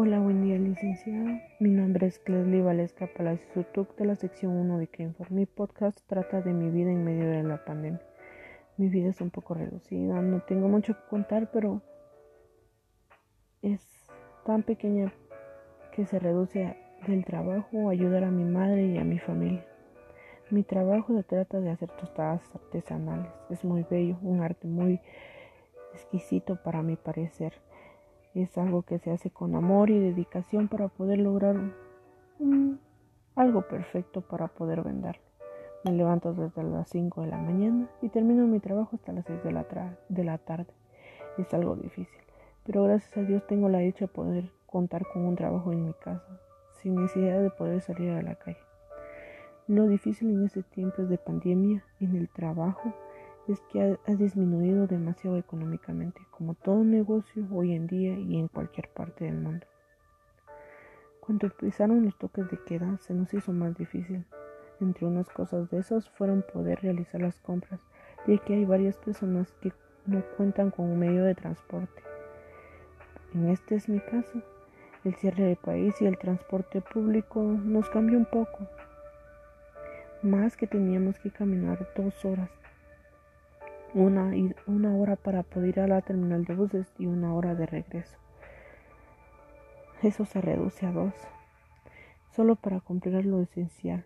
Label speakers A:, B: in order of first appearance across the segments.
A: Hola, buen día, licenciado. Mi nombre es Cleslie Valesca Palacio Sutuc de la sección 1 de Crenfor. Mi podcast trata de mi vida en medio de la pandemia. Mi vida es un poco reducida, no tengo mucho que contar, pero es tan pequeña que se reduce del trabajo ayudar a mi madre y a mi familia. Mi trabajo se trata de hacer tostadas artesanales. Es muy bello, un arte muy exquisito para mi parecer. Es algo que se hace con amor y dedicación para poder lograr algo perfecto para poder venderlo. Me levanto desde las 5 de la mañana y termino mi trabajo hasta las 6 de la, de la tarde. Es algo difícil, pero gracias a Dios tengo la dicha de poder contar con un trabajo en mi casa, sin necesidad de poder salir a la calle. Lo difícil en este tiempo de pandemia en el trabajo es que ha, disminuido demasiado económicamente, como todo negocio hoy en día y en cualquier parte del mundo. Cuando empezaron los toques de queda, se nos hizo más difícil. Entre unas cosas de esas fueron poder realizar las compras, ya que hay varias personas que no cuentan con un medio de transporte. En este es mi caso. El cierre del país y el transporte público nos cambió un poco. Más que teníamos que caminar dos horas una, una hora para poder ir a la terminal de buses y una hora de regreso. Eso se reduce a dos, solo para cumplir lo esencial.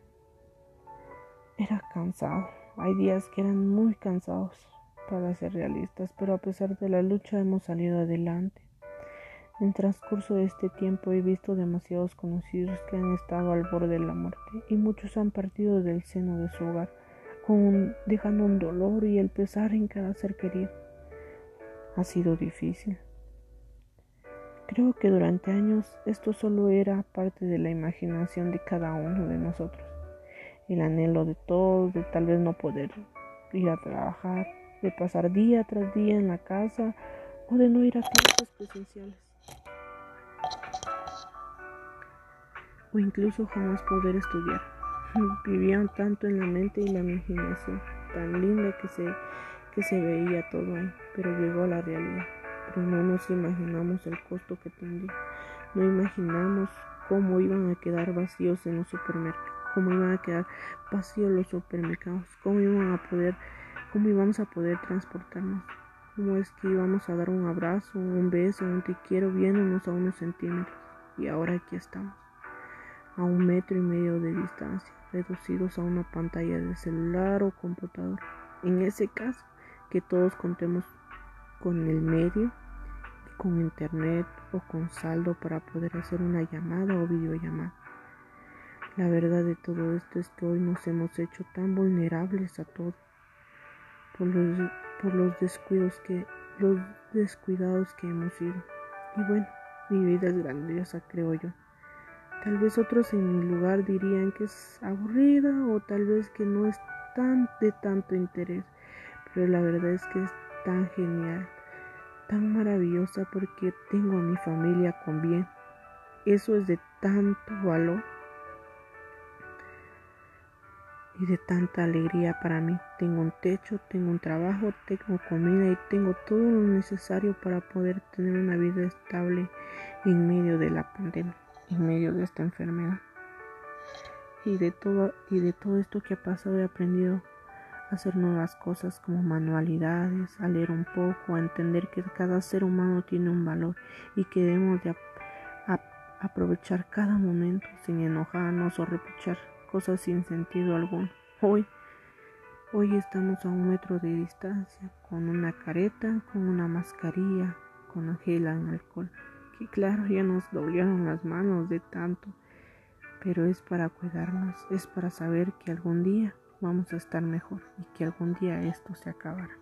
A: Era cansado, hay días que eran muy cansados para ser realistas, pero a pesar de la lucha hemos salido adelante. En transcurso de este tiempo he visto demasiados conocidos que han estado al borde de la muerte y muchos han partido del seno de su hogar dejando un dolor y el pesar en cada ser querido. Ha sido difícil. Creo que durante años esto solo era parte de la imaginación de cada uno de nosotros. El anhelo de todos de tal vez no poder ir a trabajar, de pasar día tras día en la casa o de no ir a clases presenciales. O incluso jamás poder estudiar. Vivían tanto en la mente y la imaginación, tan linda que se, que se veía todo ahí, pero llegó a la realidad. Pero no nos imaginamos el costo que tendría. No imaginamos cómo iban a quedar vacíos en los supermercados, cómo iban a quedar vacíos los supermercados, cómo iban a poder, cómo íbamos a poder transportarnos, cómo es que íbamos a dar un abrazo, un beso, un te quiero viéndonos a unos centímetros. Y ahora aquí estamos, a un metro y medio de distancia reducidos a una pantalla de celular o computador. En ese caso, que todos contemos con el medio, con internet o con saldo para poder hacer una llamada o videollamada. La verdad de todo esto es que hoy nos hemos hecho tan vulnerables a todo por los, por los descuidos que los descuidados que hemos sido. Y bueno, mi vida es grandiosa, creo yo. Tal vez otros en mi lugar dirían que es aburrida o tal vez que no es tan de tanto interés, pero la verdad es que es tan genial, tan maravillosa porque tengo a mi familia con bien. Eso es de tanto valor y de tanta alegría para mí. Tengo un techo, tengo un trabajo, tengo comida y tengo todo lo necesario para poder tener una vida estable en medio de la pandemia en medio de esta enfermedad. Y de todo, y de todo esto que ha pasado he aprendido a hacer nuevas cosas como manualidades, a leer un poco, a entender que cada ser humano tiene un valor y que debemos de aprovechar cada momento sin enojarnos o reprochar cosas sin sentido alguno. Hoy, hoy estamos a un metro de distancia, con una careta, con una mascarilla, con gel en alcohol que claro ya nos dolieron las manos de tanto, pero es para cuidarnos, es para saber que algún día vamos a estar mejor y que algún día esto se acabará.